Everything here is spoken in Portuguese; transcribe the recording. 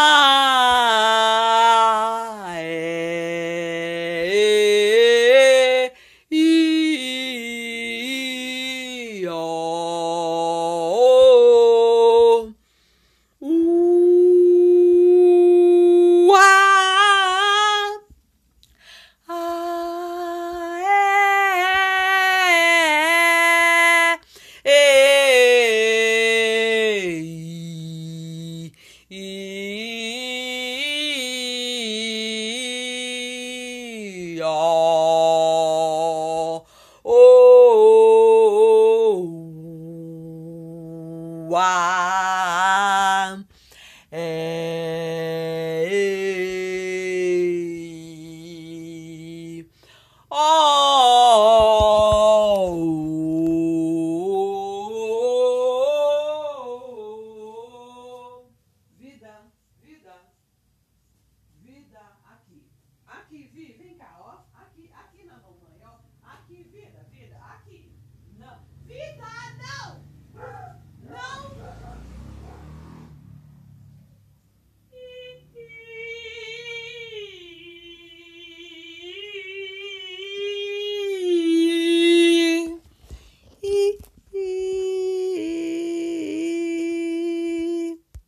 Ah! Aleluia. Oh, oh, oh, ah, é, oh. vida, vida, vida aqui. Aqui, vive.